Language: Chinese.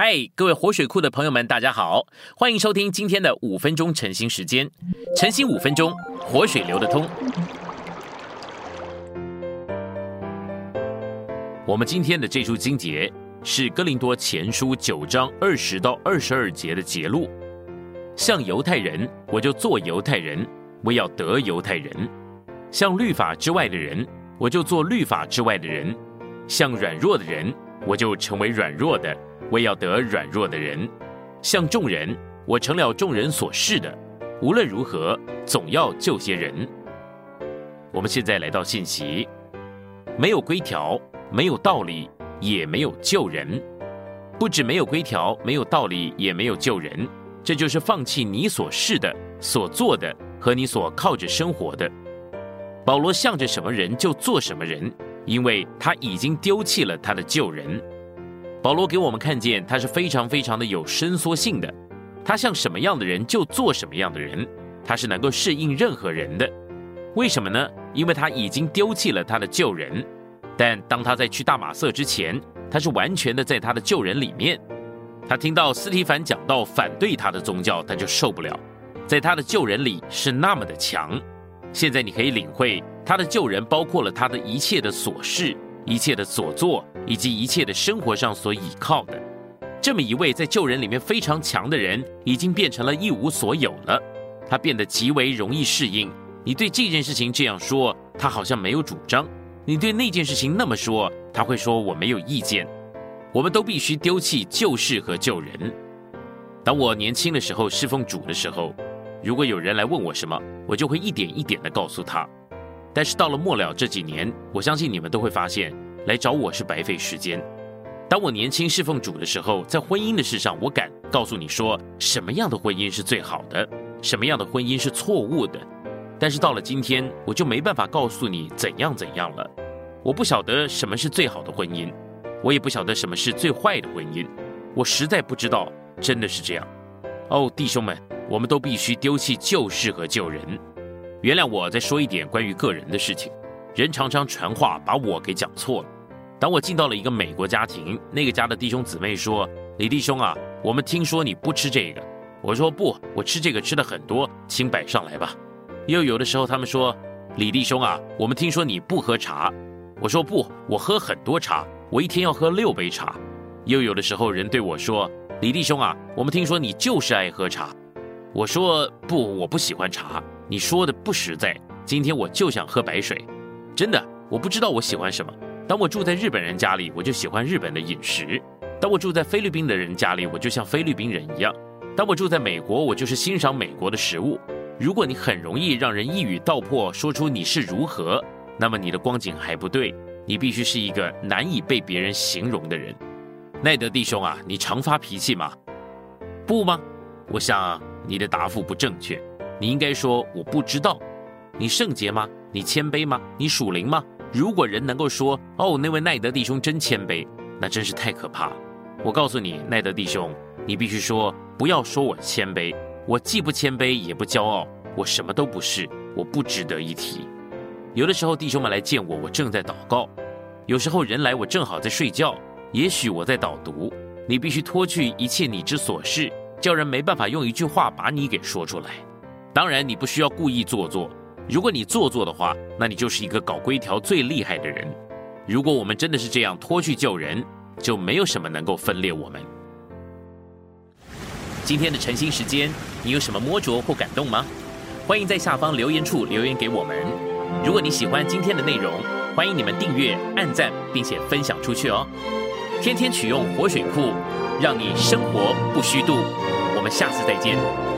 嗨，各位活水库的朋友们，大家好，欢迎收听今天的五分钟晨兴时间。晨兴五分钟，活水流得通。我们今天的这处经节是哥林多前书九章二十到二十二节的节录。像犹太人，我就做犹太人，我要得犹太人；像律法之外的人，我就做律法之外的人；像软弱的人，我就成为软弱的。为要得软弱的人，像众人，我成了众人所示的。无论如何，总要救些人。我们现在来到信息，没有规条，没有道理，也没有救人。不止没有规条，没有道理，也没有救人。这就是放弃你所示的、所做的和你所靠着生活的。保罗向着什么人就做什么人，因为他已经丢弃了他的旧人。保罗给我们看见，他是非常非常的有伸缩性的。他像什么样的人就做什么样的人，他是能够适应任何人的。为什么呢？因为他已经丢弃了他的旧人。但当他在去大马色之前，他是完全的在他的旧人里面。他听到斯提凡讲到反对他的宗教，他就受不了。在他的旧人里是那么的强。现在你可以领会，他的旧人包括了他的一切的琐事。一切的所作，以及一切的生活上所倚靠的，这么一位在救人里面非常强的人，已经变成了一无所有了。他变得极为容易适应。你对这件事情这样说，他好像没有主张；你对那件事情那么说，他会说我没有意见。我们都必须丢弃旧事和旧人。当我年轻的时候侍奉主的时候，如果有人来问我什么，我就会一点一点的告诉他。但是到了末了这几年，我相信你们都会发现，来找我是白费时间。当我年轻侍奉主的时候，在婚姻的事上，我敢告诉你说，什么样的婚姻是最好的，什么样的婚姻是错误的。但是到了今天，我就没办法告诉你怎样怎样了。我不晓得什么是最好的婚姻，我也不晓得什么是最坏的婚姻，我实在不知道，真的是这样。哦，弟兄们，我们都必须丢弃旧事和旧人。原谅我再说一点关于个人的事情。人常常传话把我给讲错了。当我进到了一个美国家庭，那个家的弟兄姊妹说：“李弟兄啊，我们听说你不吃这个。”我说：“不，我吃这个吃的很多，请摆上来吧。”又有的时候他们说：“李弟兄啊，我们听说你不喝茶。”我说：“不，我喝很多茶，我一天要喝六杯茶。”又有的时候人对我说：“李弟兄啊，我们听说你就是爱喝茶。”我说：“不，我不喜欢茶。”你说的不实在。今天我就想喝白水，真的，我不知道我喜欢什么。当我住在日本人家里，我就喜欢日本的饮食；当我住在菲律宾的人家里，我就像菲律宾人一样；当我住在美国，我就是欣赏美国的食物。如果你很容易让人一语道破，说出你是如何，那么你的光景还不对。你必须是一个难以被别人形容的人。奈德弟兄啊，你常发脾气吗？不吗？我想你的答复不正确。你应该说我不知道，你圣洁吗？你谦卑吗？你属灵吗？如果人能够说哦，那位奈德弟兄真谦卑，那真是太可怕。我告诉你，奈德弟兄，你必须说不要说我谦卑，我既不谦卑也不骄傲，我什么都不是，我不值得一提。有的时候弟兄们来见我，我正在祷告；有时候人来，我正好在睡觉；也许我在导读。你必须脱去一切你之所是，叫人没办法用一句话把你给说出来。当然，你不需要故意做作。如果你做作的话，那你就是一个搞规条最厉害的人。如果我们真的是这样脱去救人，就没有什么能够分裂我们。今天的晨兴时间，你有什么摸着或感动吗？欢迎在下方留言处留言给我们。如果你喜欢今天的内容，欢迎你们订阅、按赞，并且分享出去哦。天天取用活水库，让你生活不虚度。我们下次再见。